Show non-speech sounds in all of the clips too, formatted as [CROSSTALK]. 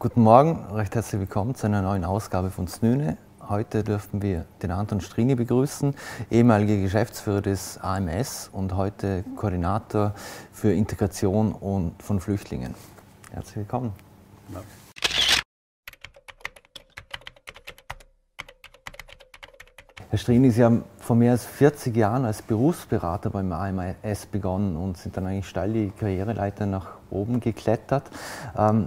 Guten Morgen, recht herzlich willkommen zu einer neuen Ausgabe von Snüne. Heute dürfen wir den Anton Strini begrüßen, ehemaliger Geschäftsführer des AMS und heute Koordinator für Integration und von Flüchtlingen. Herzlich willkommen. Ja. Herr Strini, Sie haben vor mehr als 40 Jahren als Berufsberater beim AMS begonnen und sind dann eigentlich steil die Karriereleiter nach oben geklettert. Ähm,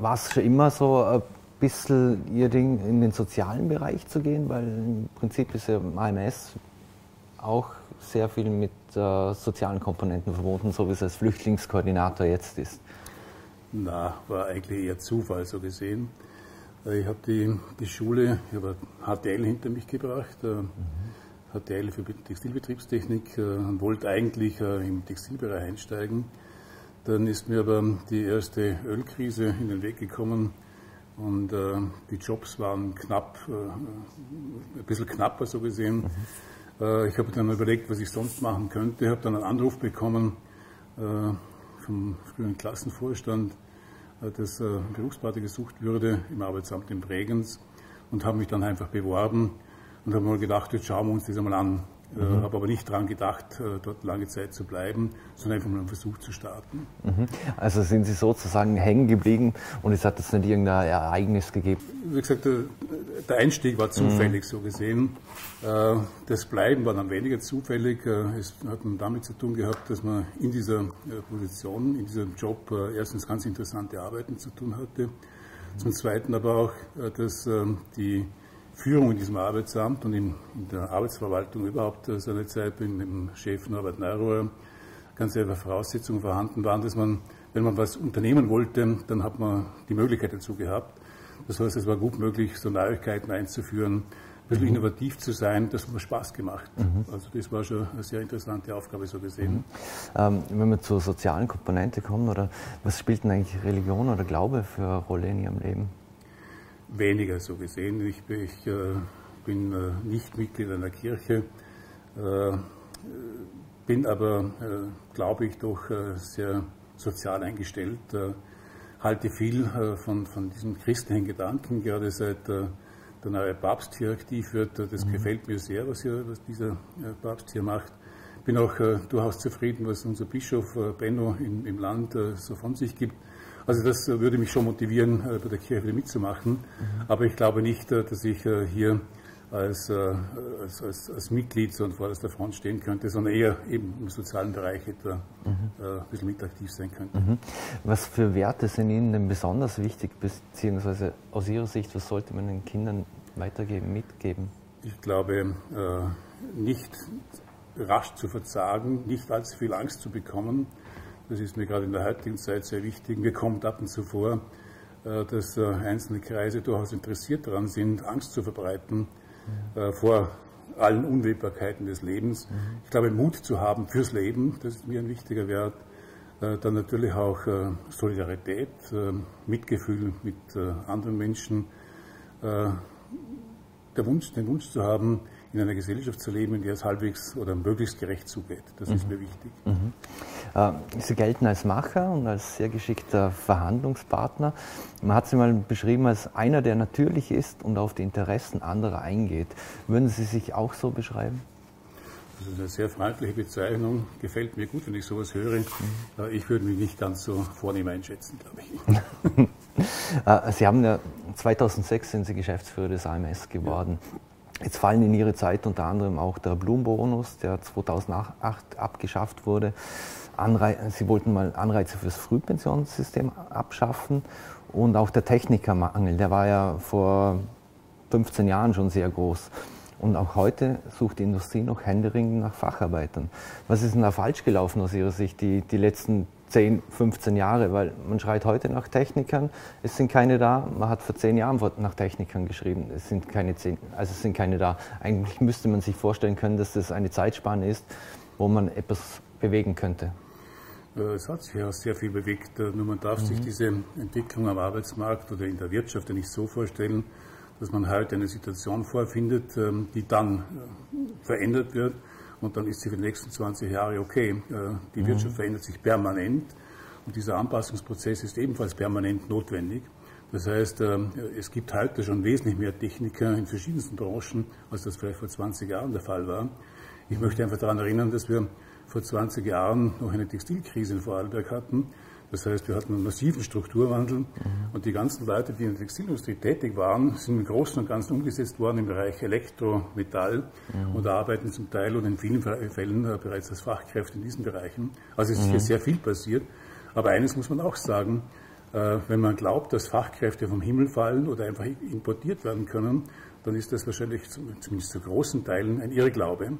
war es schon immer so ein bisschen Ihr Ding, in den sozialen Bereich zu gehen? Weil im Prinzip ist ja AMS auch sehr viel mit äh, sozialen Komponenten verbunden, so wie es als Flüchtlingskoordinator jetzt ist. Na, war eigentlich eher Zufall so gesehen. Äh, ich habe die, die Schule, ich habe HTL hinter mich gebracht, äh, mhm. HTL für Textilbetriebstechnik äh, und wollte eigentlich im Textilbereich einsteigen. Dann ist mir aber die erste Ölkrise in den Weg gekommen und äh, die Jobs waren knapp, äh, ein bisschen knapper so gesehen. Mhm. Äh, ich habe dann überlegt, was ich sonst machen könnte. Ich habe dann einen Anruf bekommen vom früheren Klassenvorstand, dass äh, Berufspartner gesucht würde im Arbeitsamt in Bregenz und habe mich dann einfach beworben und habe mal gedacht, jetzt schauen wir uns das einmal an. Äh, mhm. Habe aber nicht daran gedacht, äh, dort lange Zeit zu bleiben, sondern einfach mal einen Versuch zu starten. Mhm. Also sind Sie sozusagen hängen geblieben und es hat jetzt nicht irgendein Ereignis gegeben? Wie gesagt, der, der Einstieg war zufällig mhm. so gesehen. Äh, das Bleiben war dann weniger zufällig. Es hat damit zu tun gehabt, dass man in dieser Position, in diesem Job erstens ganz interessante Arbeiten zu tun hatte. Zum Zweiten aber auch, dass ähm, die Führung in diesem Arbeitsamt und in, in der Arbeitsverwaltung überhaupt äh, seine Zeit mit dem Chef Norbert Neurohr ganz einfach Voraussetzungen vorhanden waren, dass man, wenn man was unternehmen wollte, dann hat man die Möglichkeit dazu gehabt. Das heißt, es war gut möglich, so Neuigkeiten einzuführen, ein bisschen mhm. innovativ zu sein, das hat mir Spaß gemacht. Mhm. Also das war schon eine sehr interessante Aufgabe so gesehen. Mhm. Ähm, wenn wir zur sozialen Komponente kommen, oder was spielt denn eigentlich Religion oder Glaube für eine Rolle in Ihrem Leben? Weniger so gesehen. Ich, ich äh, bin äh, nicht Mitglied einer Kirche, äh, bin aber, äh, glaube ich, doch äh, sehr sozial eingestellt, äh, halte viel von, von diesem christlichen Gedanken, gerade seit der neue Papst hier aktiv wird. Das mhm. gefällt mir sehr, was, hier, was dieser Papst hier macht. Bin auch durchaus zufrieden, was unser Bischof Benno im, im Land so von sich gibt. Also das äh, würde mich schon motivieren, äh, bei der Kirche wieder mitzumachen. Mhm. Aber ich glaube nicht, äh, dass ich hier als, als, als, als Mitglied so an vorderster Front stehen könnte, sondern eher eben im sozialen Bereich etwa mhm. ein bisschen mit aktiv sein könnte. Mhm. Was für Werte sind Ihnen denn besonders wichtig, beziehungsweise aus Ihrer Sicht, was sollte man den Kindern weitergeben, mitgeben? Ich glaube, nicht rasch zu verzagen, nicht allzu viel Angst zu bekommen, das ist mir gerade in der heutigen Zeit sehr wichtig. Mir kommt ab und zu vor, äh, dass äh, einzelne Kreise durchaus interessiert daran sind, Angst zu verbreiten äh, vor allen Unwägbarkeiten des Lebens. Mhm. Ich glaube, Mut zu haben fürs Leben, das ist mir ein wichtiger Wert. Dann natürlich auch Solidarität, Mitgefühl mit anderen Menschen, der Wunsch, den Wunsch zu haben, in einer Gesellschaft zu leben, in der es halbwegs oder möglichst gerecht zugeht. Das mhm. ist mir wichtig. Mhm. Äh, sie gelten als Macher und als sehr geschickter Verhandlungspartner. Man hat sie mal beschrieben als einer, der natürlich ist und auf die Interessen anderer eingeht. Würden Sie sich auch so beschreiben? Das ist eine sehr freundliche Bezeichnung. Gefällt mir gut, wenn ich sowas höre. Mhm. Äh, ich würde mich nicht ganz so vornehm einschätzen, glaube ich. [LAUGHS] Äh, sie haben ja 2006 sind Sie Geschäftsführer des AMS geworden. Ja. Jetzt fallen in Ihre Zeit unter anderem auch der Blumenbonus, der 2008 abgeschafft wurde. Anrei Sie wollten mal Anreize für das Frühpensionssystem abschaffen und auch der Technikermangel, der war ja vor 15 Jahren schon sehr groß. Und auch heute sucht die Industrie noch händeringend nach Facharbeitern. Was ist denn da falsch gelaufen aus Ihrer Sicht die, die letzten 10, 15 Jahre, weil man schreit heute nach Technikern, es sind keine da. Man hat vor 10 Jahren nach Technikern geschrieben, es sind keine 10, also es sind keine da. Eigentlich müsste man sich vorstellen können, dass das eine Zeitspanne ist, wo man etwas bewegen könnte. Äh, es hat sich ja sehr viel bewegt, äh, nur man darf mhm. sich diese Entwicklung am Arbeitsmarkt oder in der Wirtschaft ja nicht so vorstellen, dass man heute eine Situation vorfindet, ähm, die dann äh, verändert wird und dann ist sie für die nächsten 20 Jahre okay. Äh, die mhm. Wirtschaft verändert sich permanent Und dieser Anpassungsprozess ist ebenfalls permanent notwendig. Das heißt, ähm, es gibt heute schon wesentlich mehr Techniker in verschiedensten Branchen, als das vielleicht vor 20 Jahren der Fall war. Ich möchte einfach daran erinnern, dass wir vor 20 Jahren noch eine Textilkrise in Vorarlberg hatten. Das heißt, wir hatten einen massiven Strukturwandel mhm. und die ganzen Leute, die in der Textilindustrie tätig waren, sind im Großen und Ganzen umgesetzt worden im Bereich Elektro, Metall mhm. und arbeiten zum Teil und in vielen Fällen äh, bereits als Fachkräfte in diesen Bereichen. Also es ist mhm. hier sehr viel passiert. Aber eines muss man auch sagen, äh, wenn man glaubt, dass Fachkräfte vom Himmel fallen oder einfach importiert werden können, dann ist das wahrscheinlich zumindest zu großen Teilen ein Irrglaube. Mhm.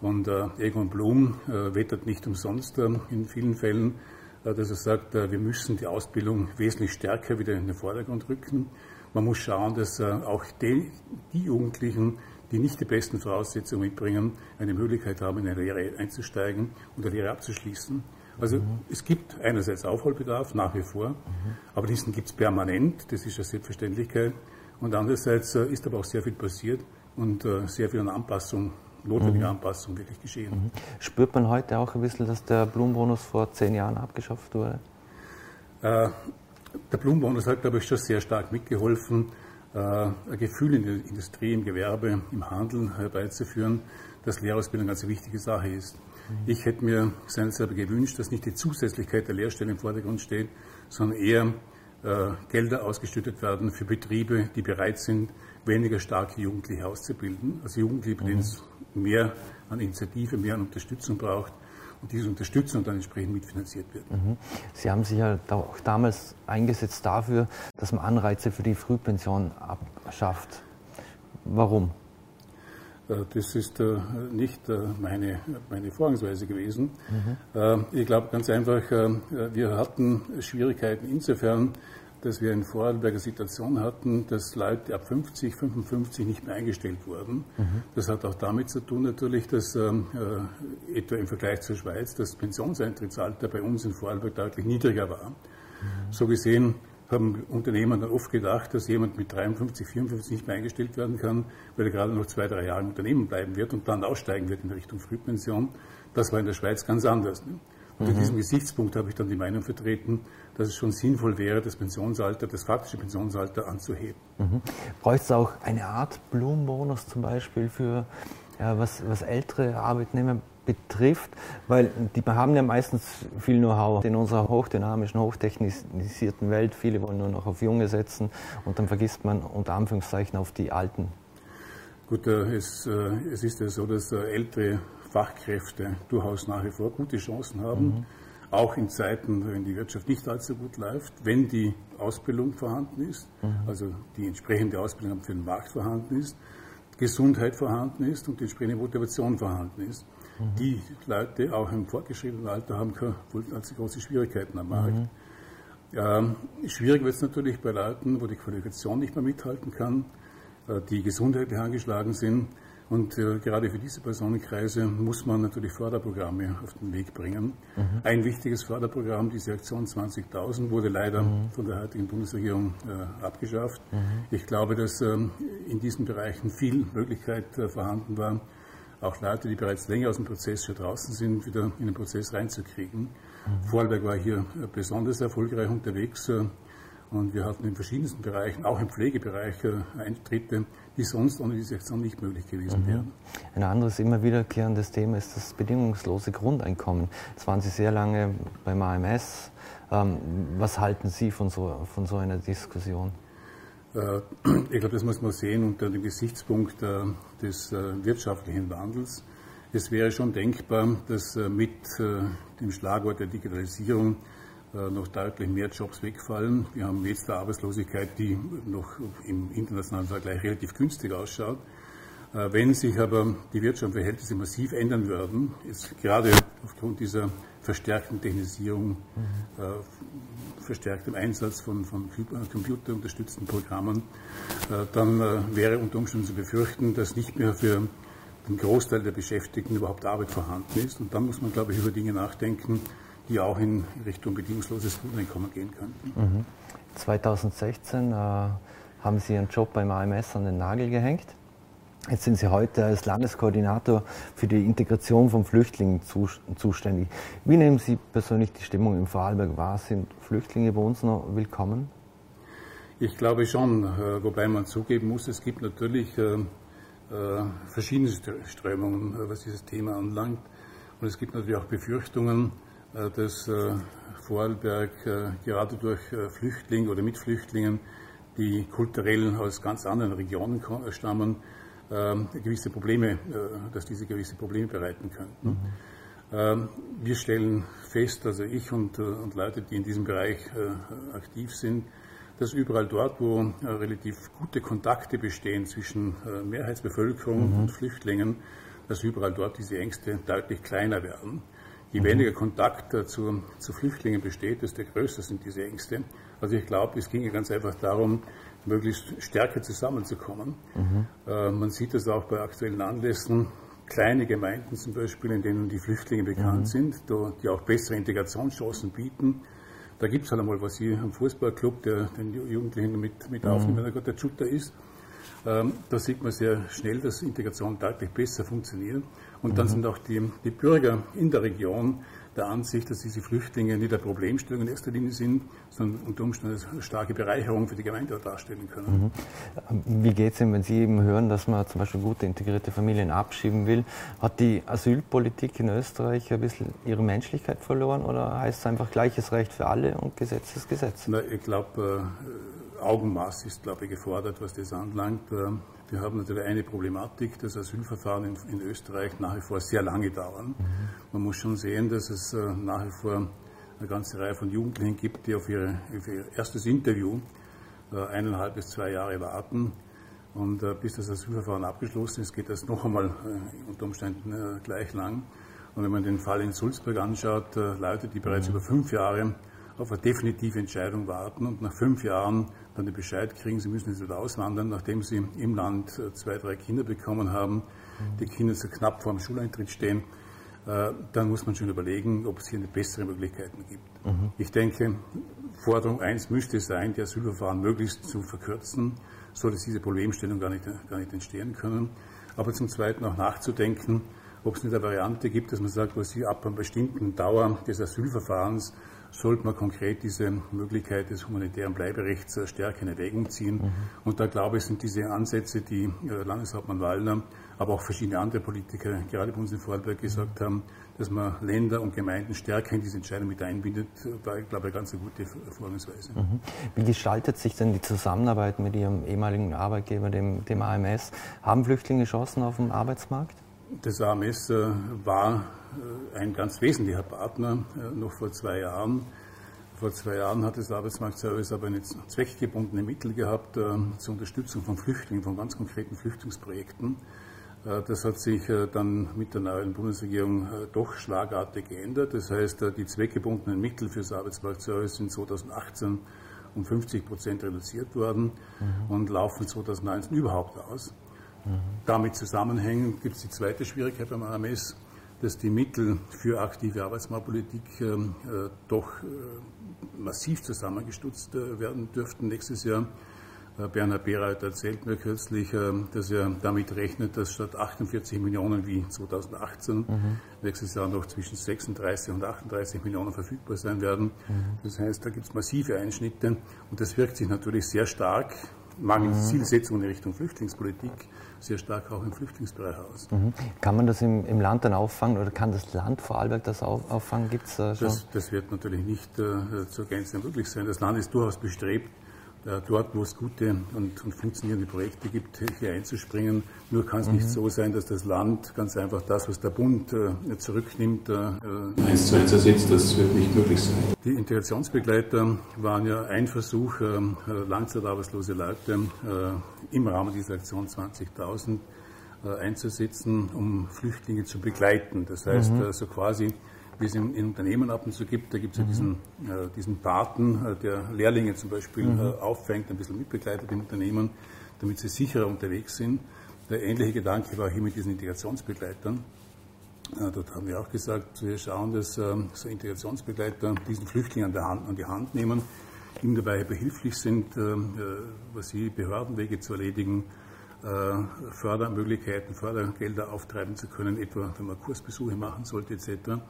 Und äh, Egon Blum äh, wettert nicht umsonst äh, in vielen Fällen, dass er sagt, äh, wir müssen die Ausbildung wesentlich stärker wieder in den Vordergrund rücken. Man muss schauen, dass äh, auch die, die, Jugendlichen, die nicht die besten Voraussetzungen mitbringen, eine Möglichkeit haben, in eine Lehre einzusteigen und eine Lehre abzuschließen. Also mhm. es gibt einerseits Aufholbedarf nach wie vor, mhm. aber diesen gibt es permanent, das ist eine Selbstverständlichkeit. Und andererseits äh, ist aber auch sehr viel passiert und äh, sehr viel an Anpassung, notwendige mhm. Anpassung wirklich geschehen. Mhm. Spürt man heute auch ein bisschen, dass der Blumenbonus vor zehn Jahren abgeschafft wurde? Äh, der Blumenbonus hat, glaube ich, schon sehr stark mitgeholfen, äh, ein Gefühl in der Industrie, im Gewerbe, im Handel herbeizuführen, dass Lehrausbildung eine ganz wichtige Sache ist. Ich hätte mir seinerzeit gewünscht, dass nicht die Zusätzlichkeit der Lehrstellen im Vordergrund steht, sondern eher äh, Gelder ausgeschüttet werden für Betriebe, die bereit sind, weniger starke Jugendliche auszubilden. Also Jugendliche, bei denen es mehr an Initiative, mehr an Unterstützung braucht und diese Unterstützung dann entsprechend mitfinanziert wird. Mhm. Sie haben sich ja auch damals eingesetzt dafür, dass man Anreize für die Frühpension abschafft. Warum? Äh, das ist äh, nicht äh, meine, meine Vorgangsweise gewesen. Mhm. Ich glaube ganz einfach, wir hatten Schwierigkeiten insofern, dass wir in Vorarlberger Situation hatten, dass Leute ab 50, 55 nicht mehr eingestellt wurden. Mhm. Das hat auch damit zu tun natürlich, dass ähm, äh, etwa im Vergleich zur Schweiz das Pensionseintrittsalter bei uns in Vorarlberg deutlich niedriger war. Mhm. So gesehen haben Unternehmen dann oft gedacht, dass jemand mit 53, 54 nicht mehr eingestellt werden kann, weil er gerade noch zwei, drei Jahre im Unternehmen bleiben wird und dann aussteigen wird in Richtung Frühpension. Das war in der Schweiz ganz anders. Ne? Und mhm. diesem Gesichtspunkt habe ich dann die Meinung vertreten, dass es schon sinnvoll wäre, das Pensionsalter, das faktische Pensionsalter anzuheben. Mhm. Bräuchte es auch eine Art Blumenbonus zum Beispiel für ja, was, was ältere Arbeitnehmer betrifft, weil die haben ja meistens viel Know-how in unserer hochdynamischen, hochtechnisierten Welt. Viele wollen nur noch auf Junge setzen und dann vergisst man unter Anführungszeichen auf die Alten. Gut, äh, es, äh, es ist ja so, dass äh, ältere Fachkräfte durchaus nach wie vor gute Chancen haben, mhm. auch in Zeiten, wenn die Wirtschaft nicht allzu gut läuft, wenn die Ausbildung vorhanden ist, mhm. also die entsprechende Ausbildung für den Markt vorhanden ist, Gesundheit vorhanden ist und die entsprechende Motivation vorhanden ist. Mhm. Die Leute auch im fortgeschrittenen Alter haben keine allzu große Schwierigkeiten am Markt. Mhm. Ähm, schwierig wird es natürlich bei Leuten, wo die Qualifikation nicht mehr mithalten kann, äh, die gesundheitlich angeschlagen sind. Und äh, gerade für diese Personenkreise muss man natürlich Förderprogramme auf den Weg bringen. Mhm. Ein wichtiges Förderprogramm, diese Aktion 20.000, wurde leider mhm. von der heutigen Bundesregierung äh, abgeschafft. Mhm. Ich glaube, dass ähm, in diesen Bereichen viel Möglichkeit äh, vorhanden war, auch Leute, die bereits länger aus dem Prozess schon draußen sind, wieder in den Prozess reinzukriegen. Mhm. Vorarlberg war hier äh, besonders erfolgreich unterwegs äh, und wir hatten in verschiedensten Bereichen, auch im Pflegebereich, äh, Eintritte, die sonst ohne diese Aktion nicht möglich gewesen mhm. wären. Ein anderes immer wiederkehrendes Thema ist das bedingungslose Grundeinkommen. Jetzt waren Sie sehr lange beim AMS. Ähm, was halten Sie von so, von so einer Diskussion? Äh, [CLEARS THROAT] ich glaube, das muss man sehen unter dem Gesichtspunkt äh, des äh, wirtschaftlichen Wandels. Es wäre schon denkbar, dass mit dem Schlagwort der Digitalisierung noch deutlich mehr Jobs wegfallen. Wir haben jetzt eine Arbeitslosigkeit, die noch im internationalen Vergleich relativ günstig ausschaut. Wenn sich aber die Wirtschaftsverhältnisse massiv ändern würden, ist gerade aufgrund dieser verstärkten Technisierung, mhm verstärktem Einsatz von, von computerunterstützten Programmen, äh, dann äh, wäre unter Umständen zu befürchten, dass nicht mehr für den Großteil der Beschäftigten überhaupt Arbeit vorhanden ist. Und dann muss man, glaube ich, über Dinge nachdenken, die auch in Richtung bedingungsloses Grundeinkommen gehen könnten. Mhm. 2016 äh, haben Sie Ihren Job beim AMS an den Nagel gehängt. Jetzt sind Sie heute als Landeskoordinator für die Integration von Flüchtlingen zuständig. Wie nehmen Sie persönlich die Stimmung im Vorarlberg wahr? Sind Flüchtlinge bei uns noch willkommen? Ich glaube schon, äh, wobei man zugeben muss, es gibt natürlich äh, äh, verschiedene Strömungen, was dieses Thema anlangt. Und es gibt natürlich auch Befürchtungen, dass Vorarlberg gerade durch Flüchtlinge oder mit Flüchtlingen, die kulturell aus ganz anderen Regionen stammen, ähm, gewisse Probleme, äh, dass diese gewisse Probleme bereiten könnten. Mhm. Ähm, wir stellen fest, also ich und, äh, und Leute, die in diesem Bereich äh, aktiv sind, dass überall dort, wo relativ gute Kontakte bestehen zwischen Mehrheitsbevölkerung mhm. und Flüchtlingen, dass überall dort diese Ängste deutlich kleiner werden. Je mhm. weniger Kontakt zu, zu Flüchtlingen besteht, desto größer sind diese Ängste. Also ich glaube, es ginge ganz einfach darum, möglichst stärker zusammenzukommen. Mhm. Äh, man sieht das auch bei aktuellen Anlässen. Kleine Gemeinden zum Beispiel, in denen die Flüchtlinge bekannt mhm. sind, die auch bessere Integrationschancen bieten. Da gibt es halt einmal was hier am Fußballclub, der den Jugendlichen mit, mit mhm. aufnimmt, wenn er gerade der Shooter ist. Ähm, da sieht man sehr schnell, dass Integration deutlich besser funktioniert. Und dann mhm. sind auch die, die Bürger in der Region der Ansicht, dass diese Flüchtlinge nicht eine Problemstellung in erster Linie sind, sondern unter Umständen eine starke Bereicherung für die Gemeinde darstellen können. Mhm. Wie geht es Ihnen, wenn Sie eben hören, dass man zum Beispiel gute integrierte Familien abschieben will? Hat die Asylpolitik in Österreich ein bisschen ihre Menschlichkeit verloren oder heißt es einfach gleiches Recht für alle und Gesetz ist Gesetz? Na, ich glaube, äh, Augenmaß ist, glaube ich, gefordert, was das anlangt. Äh, wir haben natürlich eine Problematik, dass Asylverfahren in, in Österreich nach wie vor sehr lange dauern. Mhm. Man muss schon sehen, dass es äh, nach wie vor eine ganze Reihe von Jugendlichen gibt, die auf, ihre, auf ihr erstes Interview äh, eineinhalb bis zwei Jahre warten. Und äh, bis das Asylverfahren abgeschlossen ist, geht das noch einmal unter Umständen gleich lang. Und wenn man den Fall in Sulzburg anschaut, Leute, die bereits mhm. über fünf Jahre auf eine definitive Entscheidung warten und nach fünf Jahren dann den Bescheid kriegen, sie müssen jetzt wieder auswandern, nachdem sie im Land äh, zwei, drei Kinder bekommen haben, die Kinder so knapp vor dem Schuleintritt stehen, äh, dann muss man schon überlegen, ob es hier eine bessere Möglichkeiten gibt. Mhm. Ich denke, Forderung 1 müsste sein, die Asylverfahren möglichst zu verkürzen, so dass diese Problemstellung gar nicht, gar nicht entstehen können. Aber zum Zweiten auch nachzudenken, ob es nicht eine Variante gibt, dass man sagt, was sie ab einer bestimmten Dauer des Asylverfahrens sollte man konkret diese Möglichkeit des humanitären Bleiberechts stärker in Erwägung ziehen. Mhm. Und da glaube ich, sind diese Ansätze, die äh, Landeshauptmann Wallner, aber auch verschiedene andere Politiker, gerade bei uns in Vorarlberg, gesagt haben, dass man Länder und Gemeinden stärker in diese Entscheidung mit einbindet, war, ich glaube, eine ganz gute Vorgangsweise. Mhm. Wie gestaltet sich denn die Zusammenarbeit mit Ihrem ehemaligen Arbeitgeber, dem, dem AMS? Haben Flüchtlinge Chancen auf dem Arbeitsmarkt? Das AMS äh, war äh, ein ganz wesentlicher Partner äh, noch vor zwei Jahren. Vor zwei Jahren hat das Arbeitsmarktservice aber eine zweckgebundene Mittel gehabt zur Unterstützung von Flüchtlingen, von ganz konkreten Flüchtlingsprojekten. Das hat sich dann mit der neuen Bundesregierung doch schlagartig geändert. Das heißt, die zweckgebundenen Mittel für das Arbeitsmarktservice sind 2018 um 50 Prozent reduziert worden mhm. und laufen 2019 überhaupt aus. Mhm. Damit zusammenhängend gibt es die zweite Schwierigkeit beim AMS dass die Mittel für aktive Arbeitsmarktpolitik ähm, äh, doch äh, massiv zusammengestutzt äh, werden dürften nächstes Jahr. Bernhard Bereit erzählt mir kürzlich, dass er damit rechnet, dass statt 48 Millionen wie 2018 mhm. nächstes Jahr noch zwischen 36 und 38 Millionen verfügbar sein werden. Mhm. Das heißt, da gibt es massive Einschnitte und das wirkt sich natürlich sehr stark mangels mhm. Zielsetzung in Richtung Flüchtlingspolitik sehr stark auch im Flüchtlingsbereich aus. Mhm. Kann man das im, im, Land dann auffangen oder kann das Land Vorarlberg das auf, auffangen? Gibt's, äh, das, das, wird natürlich nicht äh, zur Gänze möglich sein. Das Land ist durchaus bestrebt, dort, wo es gute und, und, funktionierende Projekte gibt, hier einzuspringen. Nur kann es mhm. nicht so sein, dass das Land ganz einfach das, was der Bund äh, zurücknimmt, äh, eins zu eins ersetzt. Das wird nicht möglich sein. Die Integrationsbegleiter waren ja ein Versuch, äh, langzeitarbeitslose Leute äh, im Rahmen dieser Aktion 20.000 äh, einzusetzen, um Flüchtlinge zu begleiten. Das heißt, mhm. so quasi wie es in, in, Unternehmen ab und zu gibt. Da gibt es ja diesen, äh, diesen Paten, äh, der Lehrlinge zum Beispiel mhm. äh, auffängt, ein bisschen mitbegleitet im Unternehmen, damit sie sicherer unterwegs sind. Der ähnliche Gedanke war hier mit diesen Integrationsbegleitern. Äh, dort haben wir auch gesagt, wir schauen, dass ähm, so Integrationsbegleiter diesen Flüchtling an, Hand, an die Hand nehmen, ihm dabei behilflich sind, ähm, äh, was sie Behördenwege zu erledigen, Fördermöglichkeiten, Fördergelder auftreiben zu können, etwa wenn man Kursbesuche machen sollte etc.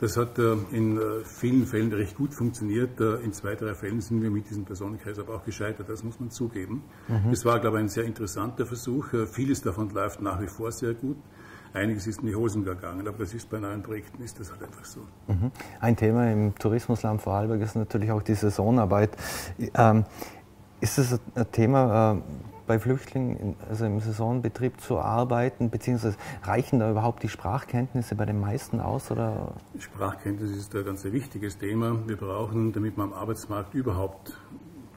Das hat äh, in äh, vielen Fällen recht gut funktioniert. Äh, in zwei, drei Fällen sind wir mit diesem Personenkreis aber auch gescheitert, das muss man zugeben. Mhm. Es war, glaube ich, ein sehr interessanter Versuch. Vieles davon läuft nach wie vor sehr gut. Einiges ist in die Hosen gegangen, aber das ist bei neuen Projekten ist das halt einfach so. Mhm. Ein Thema im Tourismusland Vorarlberg ist natürlich auch die Saisonarbeit. Ähm, ist das ein Thema, bei Flüchtlingen, also im Saisonbetrieb zu arbeiten, beziehungsweise reichen da überhaupt die Sprachkenntnisse bei den meisten aus? Oder? Sprachkenntnis ist ein ganz wichtiges Thema. Wir brauchen, damit man am Arbeitsmarkt überhaupt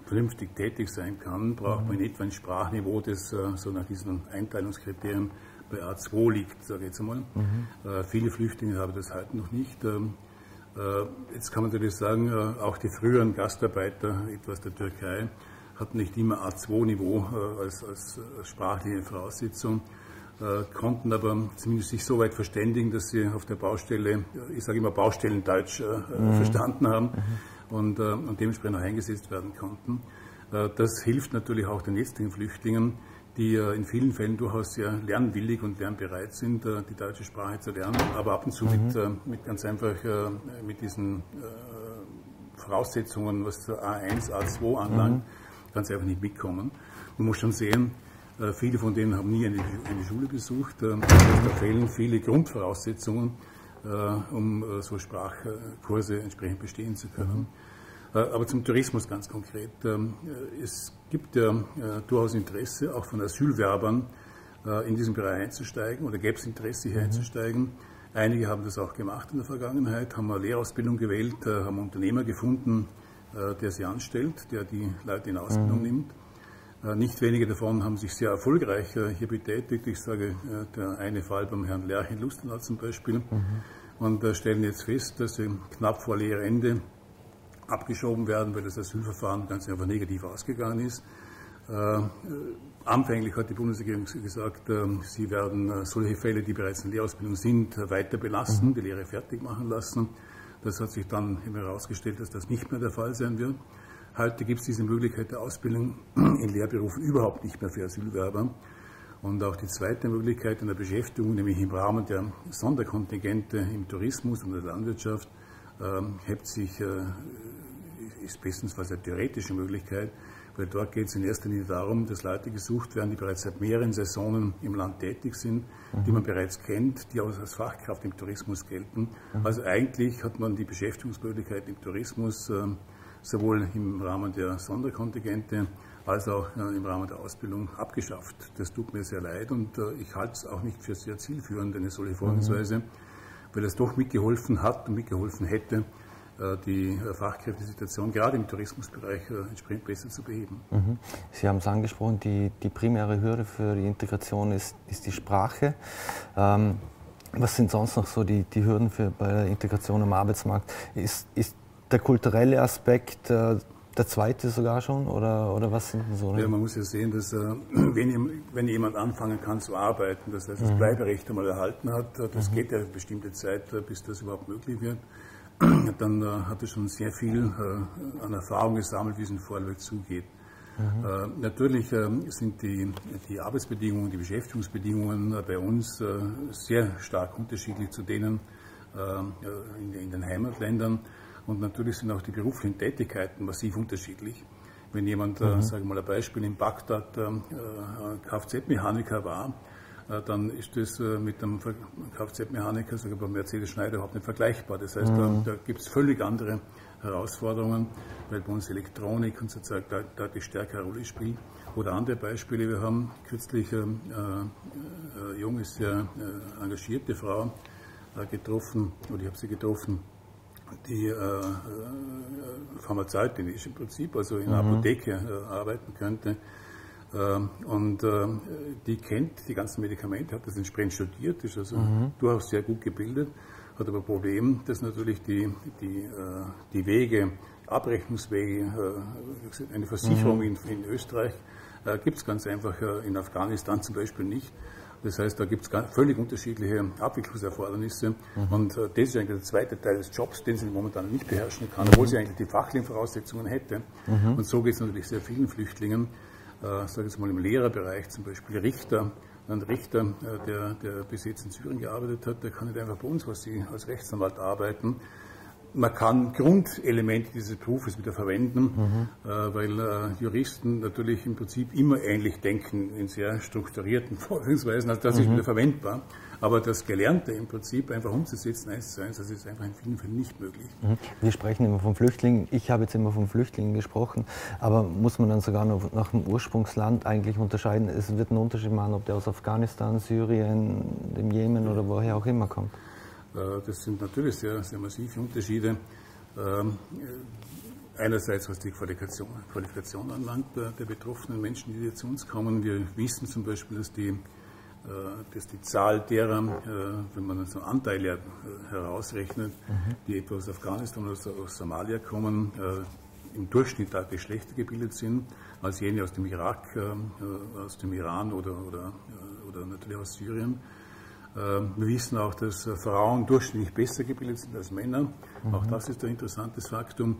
vernünftig tätig sein kann, braucht man in etwa ein Sprachniveau, das äh, so nach diesen Einteilungskriterien bei A2 liegt, sage ich jetzt einmal. Mhm. Äh, viele Flüchtlinge haben das heute noch nicht. Ähm, äh, jetzt kann man natürlich sagen, auch die früheren Gastarbeiter, etwas der Türkei, hatten nicht immer A2-Niveau äh, als, als, als, sprachliche Voraussetzung, äh, konnten aber zumindest sich so weit verständigen, dass sie auf der Baustelle, ich sage immer Baustellendeutsch, äh, mhm. verstanden haben mhm. und, und, dementsprechend auch eingesetzt werden konnten. das hilft natürlich auch den jetzigen Flüchtlingen, die in vielen Fällen durchaus sehr lernwillig und lernbereit sind, die deutsche Sprache zu lernen, aber ab und zu mhm. mit, mit, ganz einfach mit diesen Voraussetzungen, was A1, A2 anlangt, mhm ganz einfach nicht mitkommen. Man muss schon sehen, äh, viele von denen haben nie eine, eine Schule besucht. Ähm, da fehlen viele Grundvoraussetzungen, äh, um äh, so Sprachkurse entsprechend bestehen zu können. Aber zum Tourismus ganz konkret. Ähm, es gibt ja durchaus Interesse, auch von Asylwerbern in diesen Bereich einzusteigen oder gäbe es Interesse, hier mhm. einzusteigen. Einige haben das auch gemacht in der Vergangenheit, haben eine Lehrausbildung gewählt, haben Unternehmer gefunden, der sie anstellt, der die Leute in Ausbildung mhm. nimmt. Äh, nicht wenige davon haben sich sehr erfolgreich äh, hier betätigt. Ich sage, der eine Fall beim Herrn Lerch in Lustenau zum Beispiel. Mhm. Und stellen jetzt fest, dass sie knapp vor Lehrende abgeschoben werden, weil das Asylverfahren ganz einfach negativ ausgegangen ist. Äh, anfänglich hat die Bundesregierung gesagt, äh, sie werden solche Fälle, die bereits in Lehrausbildung sind, weiter belasten, mhm. die Lehre fertig machen lassen. Das hat sich dann herausgestellt, dass das nicht mehr der Fall sein wird. Heute gibt es diese Möglichkeit der Ausbildung in Lehrberufen überhaupt nicht mehr für Asylwerber. Und auch die zweite Möglichkeit in der Beschäftigung, nämlich im Rahmen der Sonderkontingente im Tourismus und der Landwirtschaft, äh, hebt sich, äh, ist bestensfalls eine theoretische Möglichkeit, weil dort geht es in erster Linie darum, dass Leute gesucht werden, die bereits seit mehreren Saisonen im Land tätig sind, mhm. die man bereits kennt, die auch als Fachkraft im Tourismus gelten. Mhm. Also eigentlich hat man die Beschäftigungsmöglichkeit im Tourismus äh, sowohl im Rahmen der Sonderkontingente als auch äh, im Rahmen der Ausbildung abgeschafft. Das tut mir sehr leid und äh, ich halte es auch nicht für sehr zielführend, eine solche Vorgehensweise, mhm. weil es doch mitgeholfen hat und mitgeholfen hätte, die äh, Fachkräftesituation gerade im Tourismusbereich äh, entsprechend besser zu beheben. Mhm. Sie haben es angesprochen, die, die primäre Hürde für die Integration ist, ist die Sprache. Ähm, was sind sonst noch so die, die Hürden für, bei der Integration am Arbeitsmarkt? Ist, ist der kulturelle Aspekt äh, der zweite sogar schon oder, oder was sind so? Ja, man muss ja sehen, dass äh, [CLEARS THROAT] wenn, wenn, jemand anfangen kann zu arbeiten, das heißt das mhm. Bleiberecht einmal erhalten hat, das mhm. geht ja eine bestimmte Zeit, bis das überhaupt möglich wird [CLEARS THROAT] dann äh, hat er schon sehr viel äh, an Erfahrung gesammelt, wie es in Vorarlberg zugeht. Mhm. Äh, natürlich äh, sind die, die Arbeitsbedingungen, die Beschäftigungsbedingungen äh, bei uns äh, sehr stark unterschiedlich zu denen in, in, den Heimatländern. Und natürlich sind auch die beruflichen Tätigkeiten massiv unterschiedlich. Wenn jemand, mhm. sagen wir mal ein Beispiel, in Bagdad Kfz-Mechaniker war, äh, dann ist das äh, mit einem Kfz-Mechaniker, sogar beim Mercedes Schneider, überhaupt nicht vergleichbar. Das heißt, mhm. da, da gibt es völlig andere Herausforderungen, weil bei uns Elektronik und sozusagen da, deutlich stärkere Rolle spielt. Oder andere Beispiele, wir haben kürzlich eine äh, äh, junge, sehr äh, engagierte Frau äh, getroffen, oder ich habe sie getroffen, die äh, Pharmazeutin ist im Prinzip, also in einer mhm. Apotheke arbeiten könnte ähm, und ähm, die kennt die ganzen Medikamente, hat das entsprechend studiert, ist also mhm. durchaus sehr gut gebildet, hat aber ein Problem, dass natürlich die, die, äh, die Wege, Abrechnungswege, äh, eine Versicherung mhm. in, in, Österreich äh, gibt es ganz einfach in Afghanistan zum Beispiel nicht. Das heißt, da gibt es völlig unterschiedliche Abwicklungserfordernisse. Mhm. Und das ist eigentlich der zweite Teil des Jobs, den sie momentan nicht beherrschen kann, obwohl sie eigentlich die fachlichen Voraussetzungen hätte. Mhm. Und so geht es natürlich sehr vielen Flüchtlingen. Äh, sage jetzt mal im Lehrerbereich zum Beispiel Richter, ein Richter, äh, der, der bis jetzt in Syrien gearbeitet hat, der kann nicht einfach bei uns als, als Rechtsanwalt arbeiten, man kann Grundelemente dieses Berufes wieder verwenden, mhm. äh, weil äh, Juristen natürlich im Prinzip immer ähnlich denken in sehr strukturierten [LAUGHS] Vorgehensweisen. Also das mhm. ist wieder verwendbar. Aber das Gelernte im Prinzip einfach umzusetzen, eins zu eins, das ist einfach in vielen Fällen nicht möglich. Mhm. Wir sprechen immer von Flüchtlingen. Ich habe jetzt immer von Flüchtlingen gesprochen. Aber muss man dann sogar noch nach dem Ursprungsland eigentlich unterscheiden? Es wird einen Unterschied machen, ob der aus Afghanistan, Syrien, dem Jemen oder woher auch immer kommt. Äh, das sind natürlich sehr, sehr massive Unterschiede. Ähm, einerseits, was die Qualifikation, Qualifikation anlangt der, der, betroffenen Menschen, die zu uns kommen. Wir wissen zum Beispiel, dass die, äh, dass die Zahl derer, äh, wenn man so Anteile herausrechnet, mhm. die etwa aus Afghanistan oder aus Somalia kommen, im Durchschnitt deutlich schlechter gebildet sind als jene aus dem Irak, aus dem Iran oder, oder, oder natürlich aus Syrien. Ähm, wir wissen auch, dass äh, Frauen durchschnittlich besser gebildet sind als Männer. Mhm. Auch das ist ein interessantes Faktum.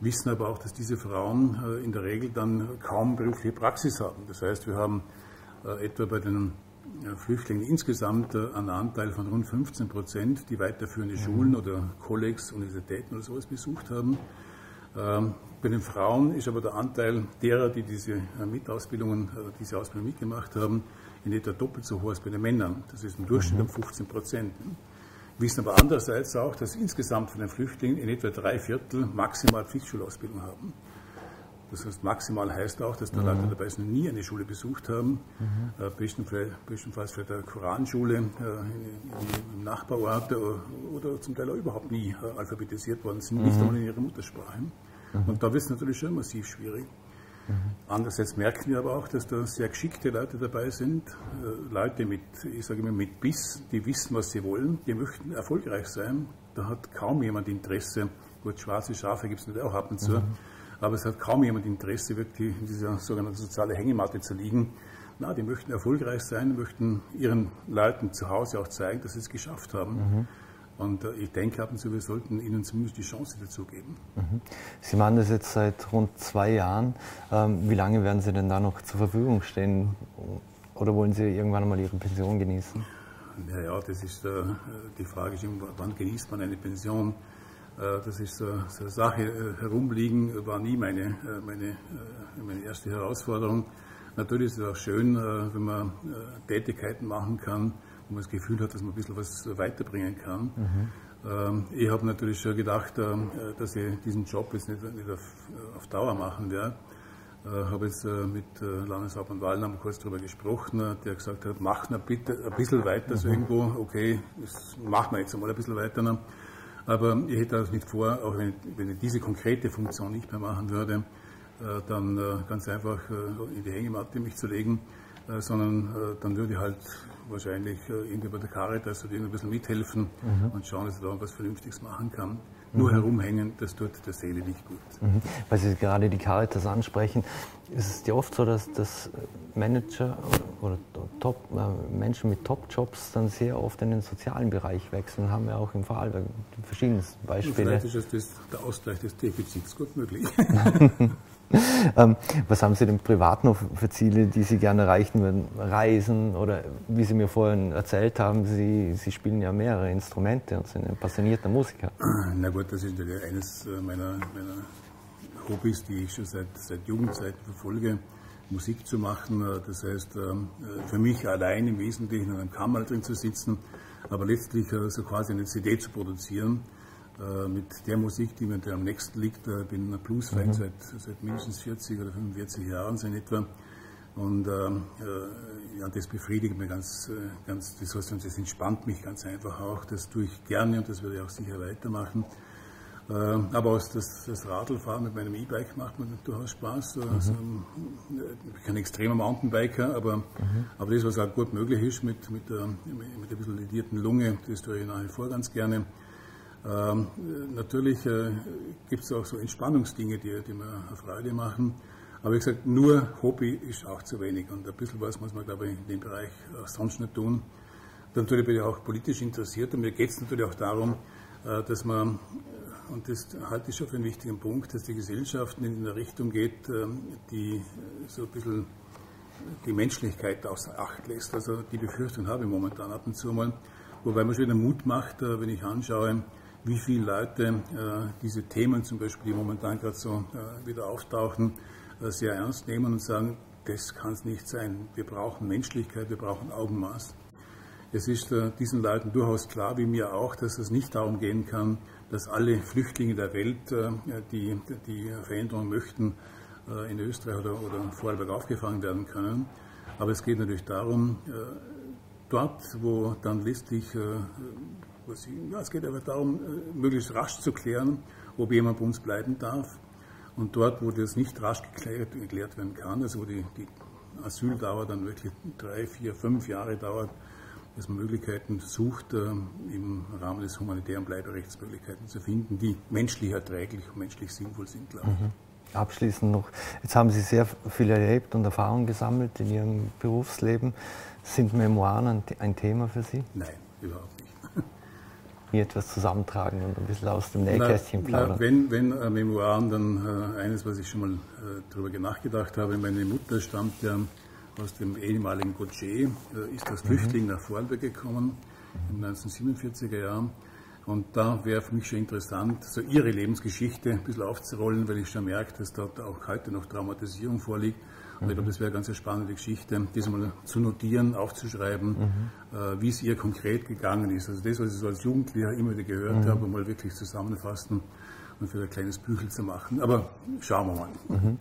Wir wissen aber auch, dass diese Frauen äh, in der Regel dann kaum berufliche Praxis haben. Das heißt, wir haben äh, etwa bei den Flüchtlingen insgesamt einen Anteil von rund 15 Prozent, die weiterführende mhm. Schulen oder Kollegs, Universitäten oder sowas besucht haben. Ähm, bei den Frauen ist aber der Anteil derer, die diese Mitausbildungen, diese Ausbildung mitgemacht haben, in etwa doppelt so hoch als bei den Männern. Das ist im Durchschnitt um 15 Prozent. Wir wissen aber andererseits auch, dass insgesamt von den Flüchtlingen in etwa drei Viertel maximal Pflichtschulausbildung haben. Das heißt, maximal heißt auch, dass da Leute mhm. dabei sind, die nie eine Schule besucht haben, mhm. äh, bestenfalls vielleicht eine Koranschule äh, im Nachbarort äh, oder zum Teil auch überhaupt nie äh, alphabetisiert worden sind, nicht mhm. ohne ihre Muttersprache. Mhm. Und da wird es natürlich schon massiv schwierig. Mhm. Andererseits merken wir aber auch, dass da sehr geschickte Leute dabei sind, äh, Leute mit, ich sage immer, mit Biss, die wissen, was sie wollen, die möchten erfolgreich sein. Da hat kaum jemand Interesse, gut, schwarze Schafe gibt es natürlich auch ab und zu, mhm. aber es hat kaum jemand Interesse, wirklich in dieser sogenannten sozialen Hängematte zu liegen. Na, die möchten erfolgreich sein, möchten ihren Leuten zu Hause auch zeigen, dass sie es geschafft haben. Mhm. Und äh, ich denke ab und zu, wir sollten ihnen zumindest die Chance dazu geben. Mhm. Sie machen das jetzt seit rund zwei Jahren. Ähm, wie lange werden Sie denn da noch zur Verfügung stehen? Oder wollen Sie irgendwann einmal Ihre Pension genießen? Naja, das ist äh, die Frage, wann genießt man eine Pension? Äh, das ist so, eine Sache. Herumliegen war nie meine, meine, meine erste Herausforderung. Natürlich ist es auch schön, wenn man Tätigkeiten machen kann, wo man das Gefühl hat, dass man ein bisschen was weiterbringen kann. Mhm. Ich habe natürlich schon gedacht, ähm, dass ich diesen Job jetzt nicht, nicht auf, auf, Dauer machen werde. Ich äh, habe jetzt äh, mit äh, Landeshauptmann Wallner kurz darüber gesprochen, der gesagt hat, mach noch bitte ein bisschen weiter, so mhm. irgendwo, okay, das machen wir jetzt einmal ein bisschen weiter. Noch. Aber ich hätte auch nicht vor, auch wenn wenn ich diese konkrete Funktion nicht mehr machen würde, dann ganz einfach in die Hängematte mich zu legen, sondern dann würde ich halt wahrscheinlich äh, irgendwie bei der Caritas oder ein bisschen mithelfen mhm. und schauen, dass er da was Vernünftiges machen kann. Nur mhm. herumhängen, das tut der Seele nicht gut. Mhm. Weil Sie gerade die Caritas ansprechen, ist es ja oft so, dass, dass Manager oder Top, äh, Menschen mit Top-Jobs dann sehr oft in den sozialen Bereich wechseln. Haben wir auch im Vorarlberg verschiedenste Beispiele. vielleicht ist das der Ausgleich des Defizits gut möglich. [LAUGHS] [LAUGHS] [LAUGHS] ähm, was haben Sie denn privat noch für Ziele, die Sie gerne erreichen würden? Reisen oder wie Sie mir vorhin erzählt haben, Sie, Sie spielen ja mehrere Instrumente und sind ein passionierter Musiker. Na gut, das ist natürlich eines äh, meiner, meiner Hobbys, die ich schon seit, seit Jugendzeiten verfolge. Musik zu machen, äh, das heißt ähm, äh, für mich allein im Wesentlichen in einem Kammer drin zu sitzen, aber letztlich so quasi eine CD zu produzieren mit der Musik, die mir am nächsten liegt. Ich bin ein Bluesfan mhm. seit, seit mindestens 40 oder 45 Jahren so in etwa. Und ähm, äh, ja, das befriedigt mich ganz, äh, ganz das, heißt, das entspannt mich ganz einfach auch. Das tue ich gerne und das werde ich auch sicher weitermachen. Äh, aber auch das, das Radlfahren mit meinem E-Bike macht mir durchaus Spaß. Mhm. Also, ich bin kein extremer Mountainbiker, aber, mhm. aber das, was auch gut möglich ist mit, mit, der, mit der bisschen ledierten Lunge, das tue ich nach wie vor ganz gerne. Ähm, natürlich äh, gibt es auch so Entspannungsdinge, die, die mir Freude machen. Aber wie gesagt, nur Hobby ist auch zu wenig. Und ein bisschen was muss man, glaube ich, in dem Bereich auch sonst nicht tun. Dann natürlich bin ich auch politisch interessiert und mir geht es natürlich auch darum, äh, dass man und das halte ich schon für einen wichtigen Punkt, dass die Gesellschaft in eine Richtung geht, ähm, die so ein bisschen die Menschlichkeit außer Acht lässt. Also die Befürchtung habe ich momentan ab und zu mal. Wobei man schon wieder Mut macht, äh, wenn ich anschaue, wie viele Leute äh, diese Themen zum Beispiel, die momentan gerade so äh, wieder auftauchen, sehr ernst nehmen und sagen, das kann es nicht sein. Wir brauchen Menschlichkeit, wir brauchen Augenmaß. Es ist diesen Leuten durchaus klar, wie mir auch, dass es nicht darum gehen kann, dass alle Flüchtlinge der Welt, die die Veränderung möchten, in Österreich oder, oder Vorarlberg aufgefangen werden können. Aber es geht natürlich darum, dort, wo dann letztlich, äh, ja, es geht aber darum, äh, möglichst rasch zu klären, ob jemand bei uns bleiben darf. Und dort, wo das nicht rasch geklärt, geklärt werden kann, also wo die, die Asyldauer dann wirklich drei, vier, fünf Jahre dauert, dass man Möglichkeiten sucht, äh, im Rahmen des humanitären Bleiberechtsmöglichkeiten zu finden, die menschlich erträglich und menschlich sinnvoll sind, glaube ich. Mhm. Abschließend noch, jetzt haben Sie sehr viel erlebt und Erfahrung gesammelt in Ihrem Berufsleben. Sind Memoiren ein Thema für Sie? Nein, überhaupt nicht. Hier etwas zusammentragen und ein bisschen aus dem Nähkästchen plaudern. Na, wenn, wenn äh, Memoiren, dann äh, eines, was ich schon mal äh, darüber nachgedacht habe. Meine Mutter stammt ja aus dem ehemaligen Gotje, äh, ist als mhm. Flüchtling nach Vorarlberg gekommen in den 1947er Jahren. Und da wäre für mich schon interessant, so ihre Lebensgeschichte ein bisschen aufzurollen, weil ich schon merke, dass dort auch heute noch Traumatisierung vorliegt. Und ich glaube, das wäre eine ganz spannende Geschichte, das mal zu notieren, aufzuschreiben, mhm. wie es ihr konkret gegangen ist. Also das, was ich so als Jugendlicher immer wieder gehört mhm. habe, mal wirklich zusammenfassen und für ein kleines Büchel zu machen. Aber schauen wir mal. Mhm.